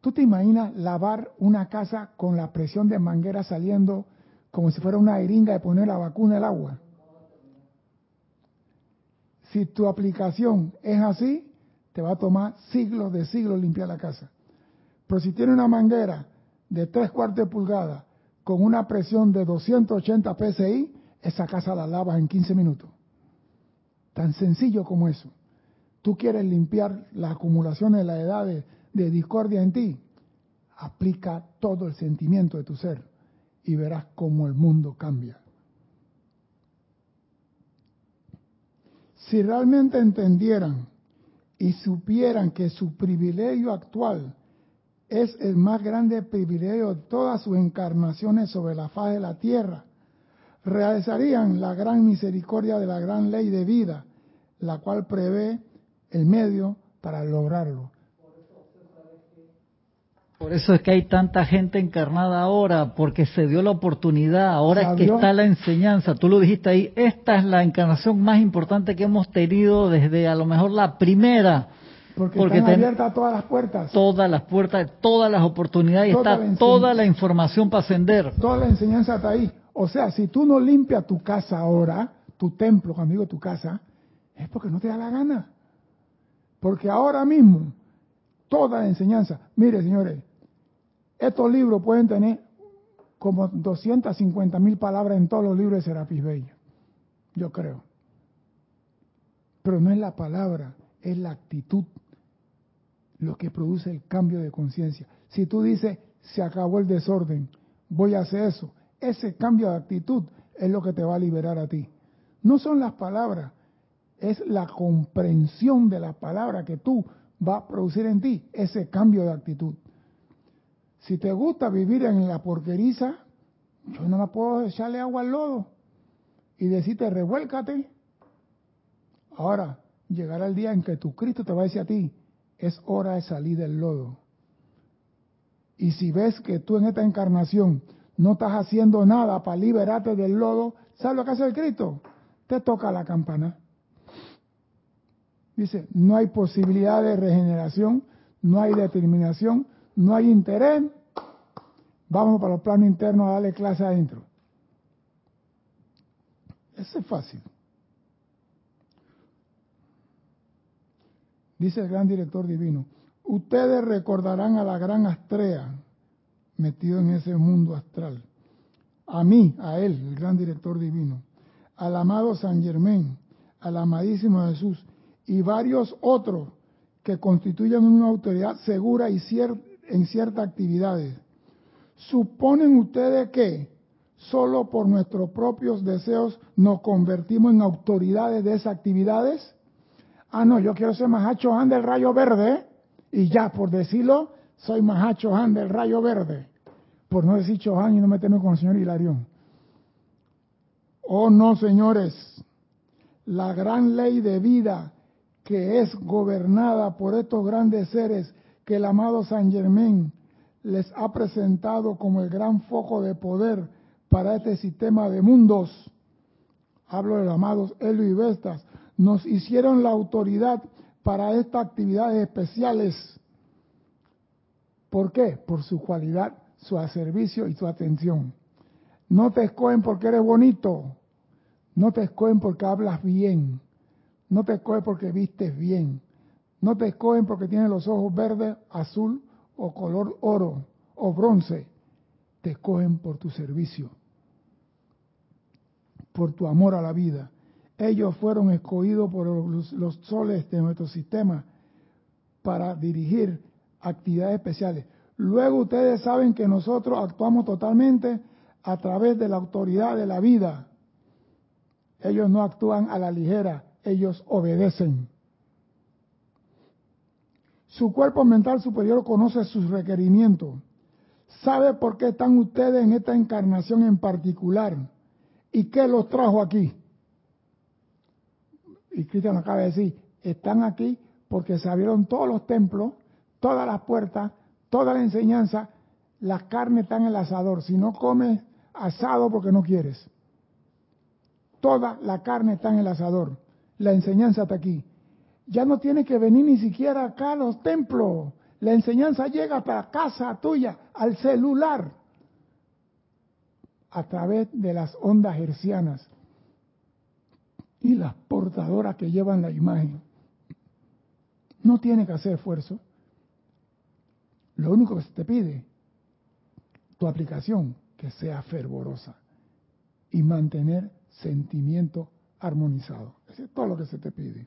S1: ¿Tú te imaginas lavar una casa con la presión de manguera saliendo como si fuera una jeringa de poner la vacuna al agua? Si tu aplicación es así, te va a tomar siglos de siglos limpiar la casa. Pero si tiene una manguera de tres cuartos de pulgada con una presión de 280 psi, esa casa la lavas en 15 minutos. Tan sencillo como eso. Tú quieres limpiar las acumulaciones de la edad de, de discordia en ti. Aplica todo el sentimiento de tu ser y verás cómo el mundo cambia. Si realmente entendieran y supieran que su privilegio actual es el más grande privilegio de todas sus encarnaciones sobre la faz de la tierra, realizarían la gran misericordia de la gran ley de vida, la cual prevé el medio para lograrlo.
S2: Por eso es que hay tanta gente encarnada ahora, porque se dio la oportunidad, ahora es que está la enseñanza. Tú lo dijiste ahí, esta es la encarnación más importante que hemos tenido desde a lo mejor la primera.
S1: Porque, están abiertas todas las puertas.
S2: Todas las puertas, todas las oportunidades, está toda la información para ascender.
S1: Toda la enseñanza está ahí. O sea, si tú no limpias tu casa ahora, tu templo, amigo, tu casa, es porque no te da la gana. Porque ahora mismo, toda la enseñanza, mire señores, estos libros pueden tener como 250 mil palabras en todos los libros de Serapis Bella, yo creo. Pero no es la palabra, es la actitud lo que produce el cambio de conciencia. Si tú dices, se acabó el desorden, voy a hacer eso, ese cambio de actitud es lo que te va a liberar a ti. No son las palabras, es la comprensión de la palabra que tú vas a producir en ti, ese cambio de actitud. Si te gusta vivir en la porqueriza, yo no me puedo echarle agua al lodo y decirte revuélcate. Ahora llegará el día en que tu Cristo te va a decir a ti, es hora de salir del lodo. Y si ves que tú en esta encarnación no estás haciendo nada para liberarte del lodo, ¿sabes lo que hace el Cristo? Te toca la campana. Dice, no hay posibilidad de regeneración, no hay determinación, no hay interés. Vamos para los planos internos a darle clase adentro. Eso es fácil. Dice el gran director divino, ustedes recordarán a la gran Astrea metido en ese mundo astral, a mí, a él, el gran director divino, al amado San Germán, al amadísimo Jesús y varios otros que constituyen una autoridad segura y en ciertas actividades. ¿Suponen ustedes que solo por nuestros propios deseos nos convertimos en autoridades de esas actividades? Ah, no, yo quiero ser Mahacho Han del rayo verde y ya, por decirlo, soy Mahacho Han del rayo verde. Por no decir Chohan y no meterme con el señor Hilarión. Oh no, señores, la gran ley de vida que es gobernada por estos grandes seres que el amado San Germán les ha presentado como el gran foco de poder para este sistema de mundos. Hablo de los amados Helio y Vestas. Nos hicieron la autoridad para estas actividades especiales. ¿Por qué? Por su cualidad, su servicio y su atención. No te escogen porque eres bonito. No te escogen porque hablas bien. No te escogen porque vistes bien. No te escogen porque tienes los ojos verdes, azul o color oro o bronce. Te escogen por tu servicio, por tu amor a la vida. Ellos fueron escogidos por los, los soles de nuestro sistema para dirigir actividades especiales. Luego ustedes saben que nosotros actuamos totalmente a través de la autoridad de la vida. Ellos no actúan a la ligera, ellos obedecen. Su cuerpo mental superior conoce sus requerimientos. Sabe por qué están ustedes en esta encarnación en particular y qué los trajo aquí. Y Cristian acaba de decir, están aquí porque se abrieron todos los templos, todas las puertas, toda la enseñanza, la carne está en el asador. Si no comes asado porque no quieres. Toda la carne está en el asador la enseñanza está aquí. Ya no tiene que venir ni siquiera acá a los templos. La enseñanza llega la casa tuya, al celular, a través de las ondas hercianas y las portadoras que llevan la imagen. No tiene que hacer esfuerzo. Lo único que se te pide, tu aplicación, que sea fervorosa y mantener sentimiento armonizado. es todo lo que se te pide.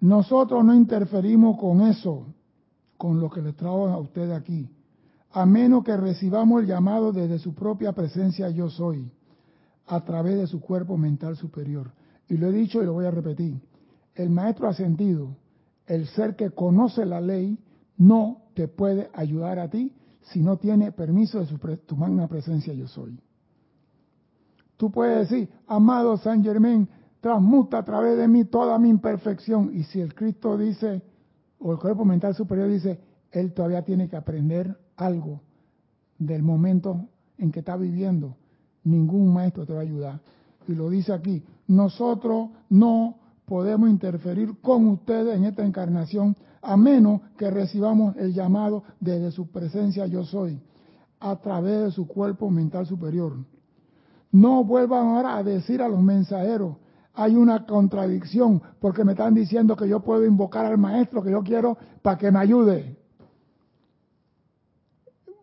S1: Nosotros no interferimos con eso, con lo que le traigo a usted aquí, a menos que recibamos el llamado desde su propia presencia yo soy, a través de su cuerpo mental superior. Y lo he dicho y lo voy a repetir. El maestro ascendido, el ser que conoce la ley, no te puede ayudar a ti si no tiene permiso de su, tu magna presencia yo soy. Tú puedes decir, amado San Germán, transmuta a través de mí toda mi imperfección. Y si el Cristo dice, o el cuerpo mental superior dice, él todavía tiene que aprender algo del momento en que está viviendo, ningún maestro te va a ayudar. Y lo dice aquí, nosotros no podemos interferir con ustedes en esta encarnación a menos que recibamos el llamado desde su presencia yo soy, a través de su cuerpo mental superior. No vuelvan ahora a decir a los mensajeros, hay una contradicción porque me están diciendo que yo puedo invocar al maestro que yo quiero para que me ayude.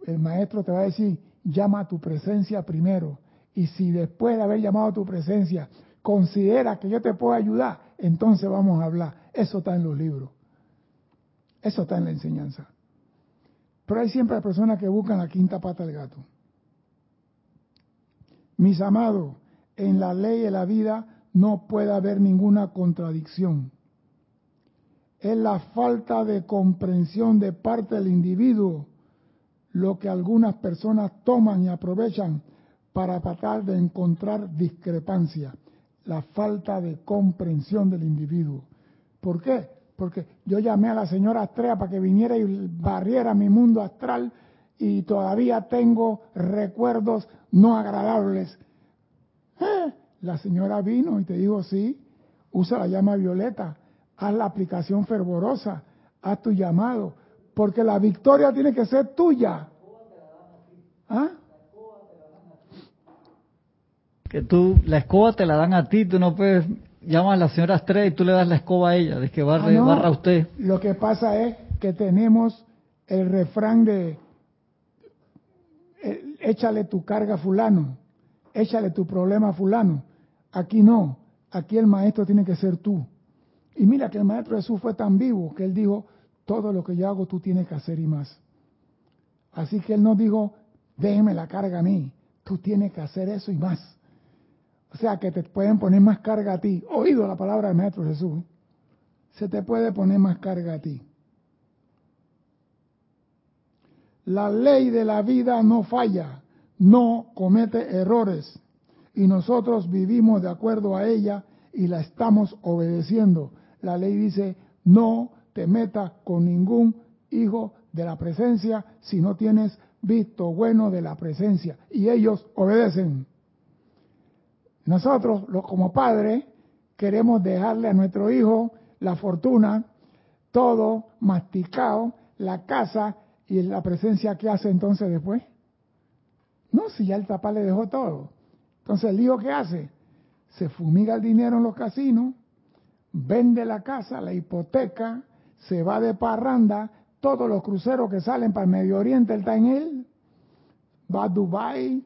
S1: El maestro te va a decir, llama a tu presencia primero. Y si después de haber llamado a tu presencia considera que yo te puedo ayudar, entonces vamos a hablar. Eso está en los libros. Eso está en la enseñanza. Pero hay siempre personas que buscan la quinta pata del gato. Mis amados, en la ley de la vida no puede haber ninguna contradicción. Es la falta de comprensión de parte del individuo lo que algunas personas toman y aprovechan para tratar de encontrar discrepancia. La falta de comprensión del individuo. ¿Por qué? porque yo llamé a la señora Astrea para que viniera y barriera mi mundo astral y todavía tengo recuerdos no agradables. Eh, la señora vino y te dijo, sí, usa la llama violeta, haz la aplicación fervorosa, haz tu llamado, porque la victoria tiene que ser tuya. ¿Ah?
S2: Que tú, la escoba te la dan a ti, tú no puedes, llamas a la señora Estrella y tú le das la escoba a ella, de que barre,
S1: Ah, no.
S2: barra usted.
S1: Lo que pasa es que tenemos el refrán de eh, échale tu carga a fulano, échale tu problema a fulano. Aquí no, aquí el maestro tiene que ser tú. Y mira que el maestro Jesús fue tan vivo que él dijo, todo lo que yo hago tú tienes que hacer y más. Así que él no dijo, déjeme la carga a mí, tú tienes que hacer eso y más. O sea que te pueden poner más carga a ti. Oído la palabra del maestro Jesús se te puede poner más carga a ti. La ley de la vida no falla, no comete errores y nosotros vivimos de acuerdo a ella y la estamos obedeciendo. La ley dice, no te metas con ningún hijo de la presencia si no tienes visto bueno de la presencia y ellos obedecen. Nosotros, como padres, queremos dejarle a nuestro hijo la fortuna, todo masticado, la casa y la presencia que hace entonces después. No, si ya el papá le dejó todo. Entonces el hijo que hace, se fumiga el dinero en los casinos, vende la casa, la hipoteca, se va de parranda, todos los cruceros que salen para el Medio Oriente, él está en él, va a Dubai,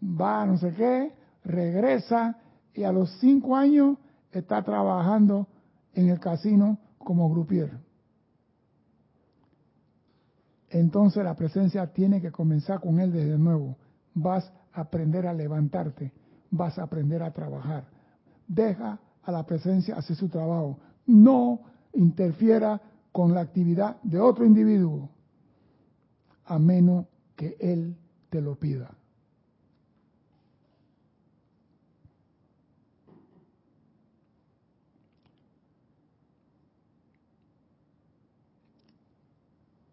S1: va a no sé qué, regresa y a los cinco años está trabajando en el casino como grupier. Entonces la presencia tiene que comenzar con él desde nuevo. Vas aprender a levantarte, vas a aprender a trabajar. Deja a la presencia hacer su trabajo. No interfiera con la actividad de otro individuo, a menos que él te lo pida.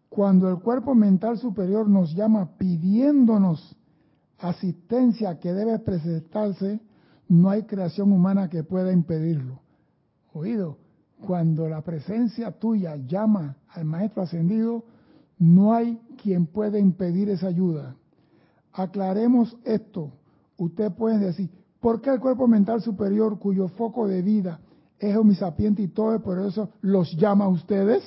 S1: Cuando el cuerpo mental superior nos llama pidiéndonos asistencia que debe presentarse, no hay creación humana que pueda impedirlo. Oído, cuando la presencia tuya llama al maestro ascendido, no hay quien pueda impedir esa ayuda. Aclaremos esto. Usted puede decir, ¿por qué el cuerpo mental superior, cuyo foco de vida es homisapiente y todo, por eso los llama a ustedes?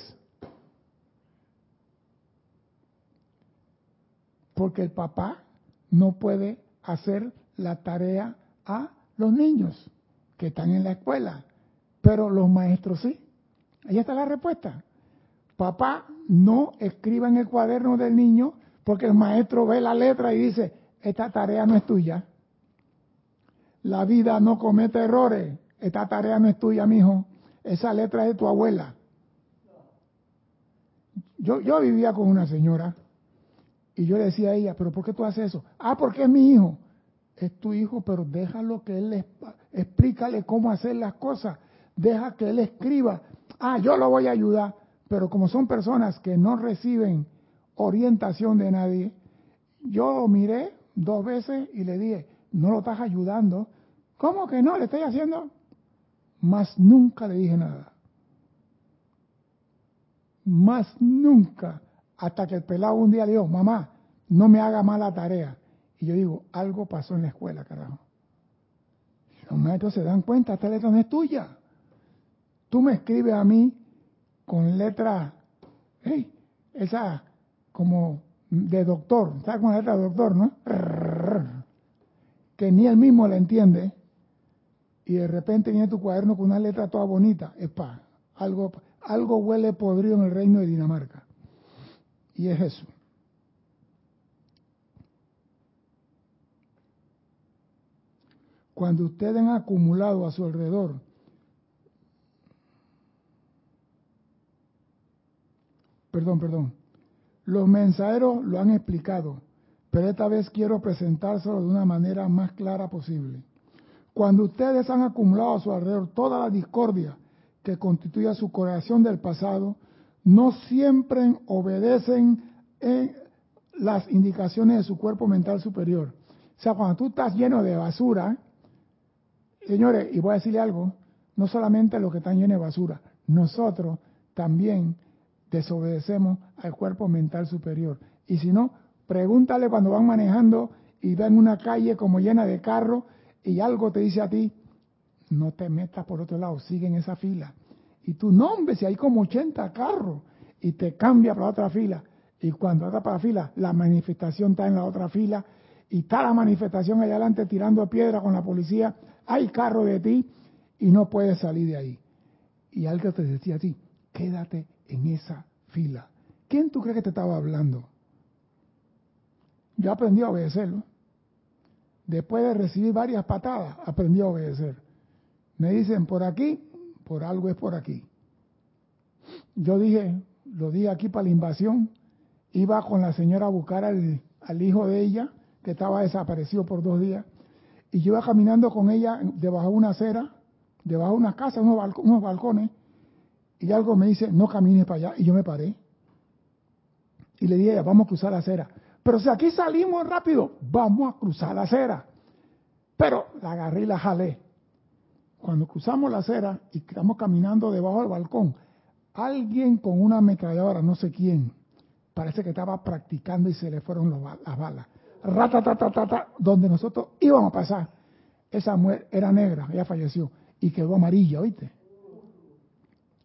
S1: Porque el papá no puede hacer la tarea a los niños que están en la escuela, pero los maestros sí. Ahí está la respuesta. Papá no escriba en el cuaderno del niño porque el maestro ve la letra y dice, esta tarea no es tuya. La vida no comete errores. Esta tarea no es tuya, mijo. Esa letra es de tu abuela. Yo, yo vivía con una señora y yo le decía a ella, pero ¿por qué tú haces eso? Ah, porque es mi hijo. Es tu hijo, pero déjalo que él le explícale cómo hacer las cosas. Deja que él escriba. Ah, yo lo voy a ayudar. Pero como son personas que no reciben orientación de nadie, yo miré dos veces y le dije, no lo estás ayudando. ¿Cómo que no? ¿Le estoy haciendo? Más nunca le dije nada. Más nunca. Hasta que el pelado un día le dijo, mamá, no me haga mala tarea. Y yo digo, algo pasó en la escuela, carajo. Los maestros se dan cuenta, esta letra no es tuya. Tú me escribes a mí con letra, hey, esa como de doctor, ¿sabes con la letra de doctor, no? Que ni él mismo la entiende. Y de repente viene tu cuaderno con una letra toda bonita. Es pa, algo, algo huele podrido en el reino de Dinamarca. Y es eso. Cuando ustedes han acumulado a su alrededor perdón, perdón. Los mensajeros lo han explicado, pero esta vez quiero presentárselo de una manera más clara posible. Cuando ustedes han acumulado a su alrededor toda la discordia que constituye su corazón del pasado, no siempre obedecen en las indicaciones de su cuerpo mental superior. O sea, cuando tú estás lleno de basura, Señores, y voy a decirle algo, no solamente los que están llenos de basura, nosotros también desobedecemos al cuerpo mental superior. Y si no, pregúntale cuando van manejando y ven una calle como llena de carros y algo te dice a ti, no te metas por otro lado, sigue en esa fila. Y tú, no, hombre, si hay como 80 carros y te cambia para otra fila. Y cuando estás para la fila, la manifestación está en la otra fila y está la manifestación allá adelante tirando piedra con la policía, hay carro de ti y no puedes salir de ahí. Y algo te decía a ti, quédate en esa fila. ¿Quién tú crees que te estaba hablando? Yo aprendí a obedecerlo. Después de recibir varias patadas, aprendí a obedecer. Me dicen por aquí, por algo es por aquí. Yo dije, lo dije aquí para la invasión, iba con la señora a buscar al, hijo de ella, que estaba desaparecido por dos días, y yo iba caminando con ella debajo de una acera, debajo de una casa, unos, balcones, y algo me dice, no camines para allá, y yo me paré. Y le dije, vamos a cruzar la acera. Pero si aquí salimos rápido, vamos a cruzar la acera. Pero la agarré y la jalé. Cuando cruzamos la acera y estamos caminando debajo del balcón, alguien con una ametralladora, no sé quién, parece que estaba practicando y se le fueron las balas. Rata, donde nosotros íbamos a pasar. Esa mujer era negra, ella falleció y quedó amarilla, ¿oíste?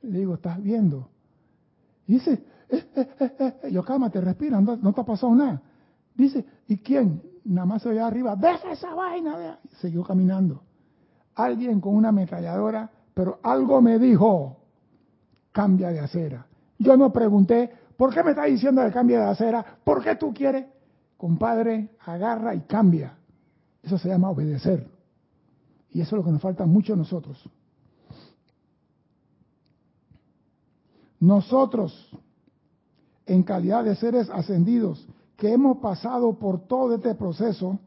S1: Le digo, ¿estás viendo? Y dice, eh, eh, eh, yo cálmate, respira, no, no te ha pasado nada. Dice, ¿y quién? Nada más se arriba, deja esa vaina. Siguió caminando. Alguien con una ametralladora, pero algo me dijo, cambia de acera. Yo no pregunté, ¿por qué me está diciendo que cambia de acera? ¿Por qué tú quieres? Compadre, agarra y cambia. Eso se llama obedecer. Y eso es lo que nos falta mucho a nosotros. Nosotros, en calidad de seres ascendidos, que hemos pasado por todo este proceso,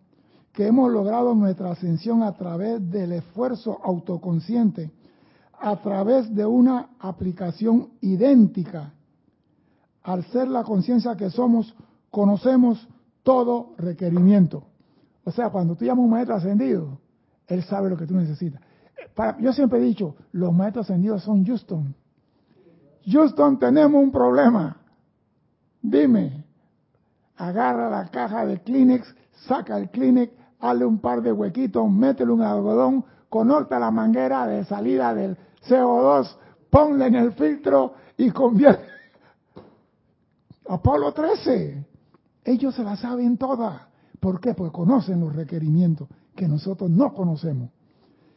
S1: que hemos logrado nuestra ascensión a través del esfuerzo autoconsciente, a través de una aplicación idéntica. Al ser la conciencia que somos, conocemos todo requerimiento. O sea, cuando tú llamas a un maestro ascendido, él sabe lo que tú necesitas. yo siempre he dicho, los maestros ascendidos son Houston. Houston, tenemos un problema. Dime, agarra la caja de Kleenex, saca el Kleenex, hazle un par de huequitos, métele un algodón, conecta la manguera de salida del CO2, ponle en el filtro y convierte. Apolo 13. Ellos se la saben toda. ¿Por qué? Porque conocen los requerimientos que nosotros no conocemos.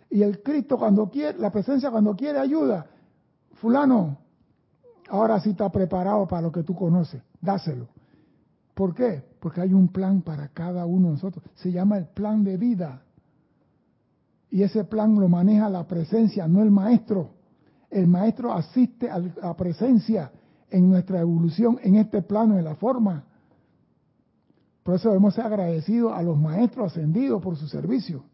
S1: Y el Cristo cuando quiere, la presencia cuando quiere ayuda. Fulano, ahora sí está preparado para lo que tú conoces. Dáselo. ¿Por qué? Porque hay un plan para cada uno de nosotros. Se llama el plan de vida. Y ese plan lo maneja la presencia, no el maestro. El maestro asiste a la presencia en nuestra evolución en este plano de la forma. Por eso debemos ser agradecidos a los maestros ascendidos por su servicio.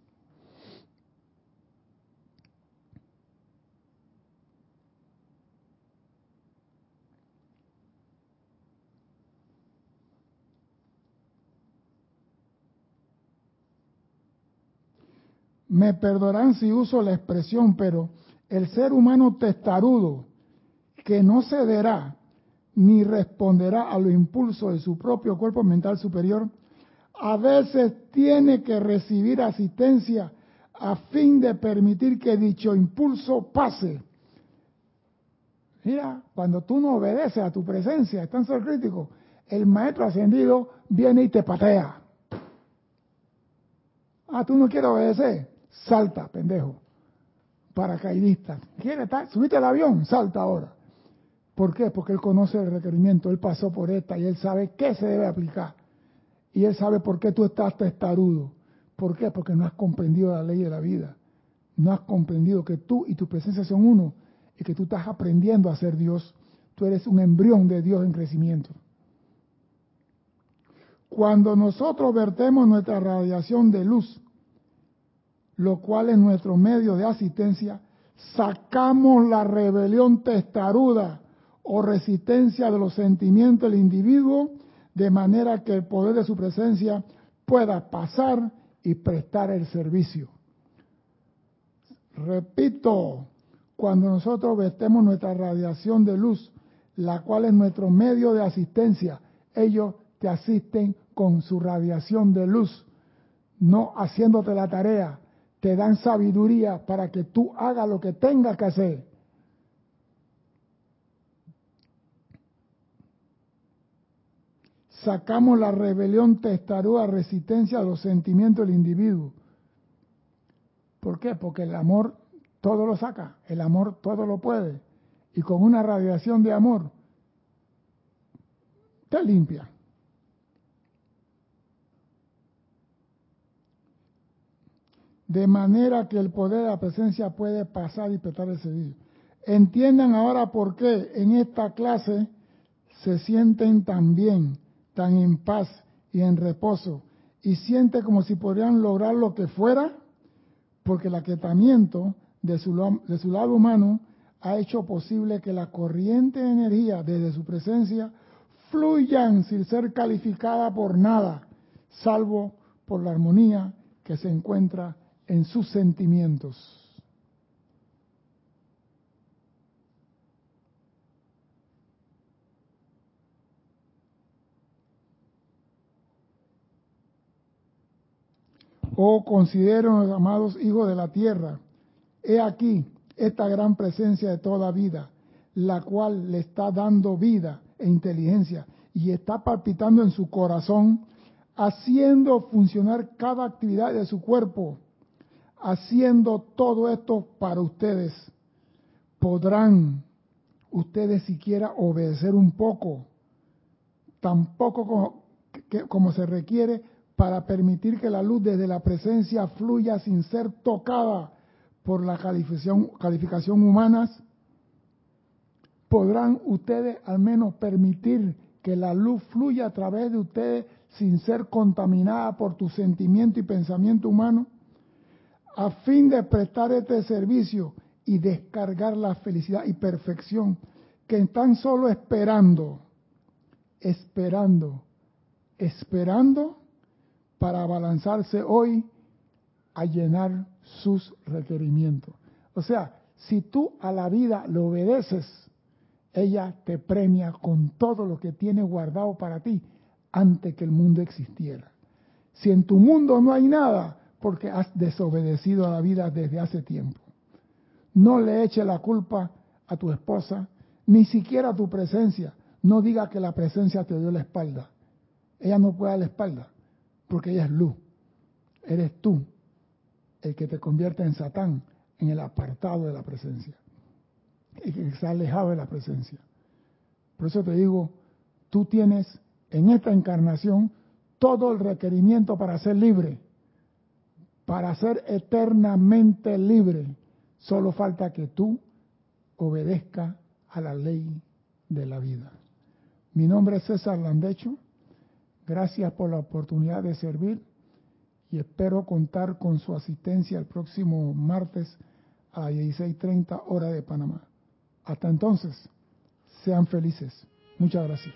S1: Me perdonarán si uso la expresión, pero el ser humano testarudo que no cederá ni responderá a los impulsos de su propio cuerpo mental superior, a veces tiene que recibir asistencia a fin de permitir que dicho impulso pase. Mira, cuando tú no obedeces a tu presencia, es tan ser crítico, el maestro ascendido viene y te patea. Ah, tú no quieres obedecer. Salta, pendejo. Paracaidista. ¿Quiere estar? Subiste al avión, salta ahora. ¿Por qué? Porque él conoce el requerimiento, él pasó por esta y él sabe qué se debe aplicar. Y él sabe por qué tú estás testarudo. ¿Por qué? Porque no has comprendido la ley de la vida. No has comprendido que tú y tu presencia son uno y que tú estás aprendiendo a ser Dios. Tú eres un embrión de Dios en crecimiento. Cuando nosotros vertemos nuestra radiación de luz lo cual es nuestro medio de asistencia, sacamos la rebelión testaruda o resistencia de los sentimientos del individuo, de manera que el poder de su presencia pueda pasar y prestar el servicio. Repito, cuando nosotros vestemos nuestra radiación de luz, la cual es nuestro medio de asistencia, ellos te asisten con su radiación de luz, no haciéndote la tarea, te dan sabiduría para que tú hagas lo que tengas que hacer. Sacamos la rebelión testaruda, resistencia a los sentimientos del individuo. ¿Por qué? Porque el amor todo lo saca, el amor todo lo puede. Y con una radiación de amor, te limpia. De manera que el poder de la presencia puede pasar y petar el servicio. Entiendan ahora por qué en esta clase se sienten tan bien, tan en paz y en reposo, y sienten como si podrían lograr lo que fuera, porque el aquietamiento de su, de su lado humano ha hecho posible que la corriente de energía desde su presencia fluyan sin ser calificada por nada, salvo por la armonía que se encuentra en sus sentimientos. Oh, considero, amados hijos de la tierra, he aquí esta gran presencia de toda vida, la cual le está dando vida e inteligencia y está palpitando en su corazón, haciendo funcionar cada actividad de su cuerpo haciendo todo esto para ustedes, podrán ustedes siquiera obedecer un poco, tampoco como, como se requiere para permitir que la luz desde la presencia fluya sin ser tocada por la calificación, calificación humanas, podrán ustedes al menos permitir que la luz fluya a través de ustedes sin ser contaminada por tu sentimiento y pensamiento humano a fin de prestar este servicio y descargar la felicidad y perfección que están solo esperando, esperando, esperando para abalanzarse hoy a llenar sus requerimientos. O sea, si tú a la vida le obedeces, ella te premia con todo lo que tiene guardado para ti antes que el mundo existiera. Si en tu mundo no hay nada, porque has desobedecido a la vida desde hace tiempo. No le eche la culpa a tu esposa, ni siquiera a tu presencia. No diga que la presencia te dio la espalda. Ella no puede dar la espalda, porque ella es luz. Eres tú el que te convierte en Satán, en el apartado de la presencia, el que se ha alejado de la presencia. Por eso te digo, tú tienes en esta encarnación todo el requerimiento para ser libre para ser eternamente libre, solo falta que tú obedezca a la ley de la vida. Mi nombre es César Landecho. Gracias por la oportunidad de servir y espero contar con su asistencia el próximo martes a 16.30 hora de Panamá. Hasta entonces, sean felices. Muchas gracias.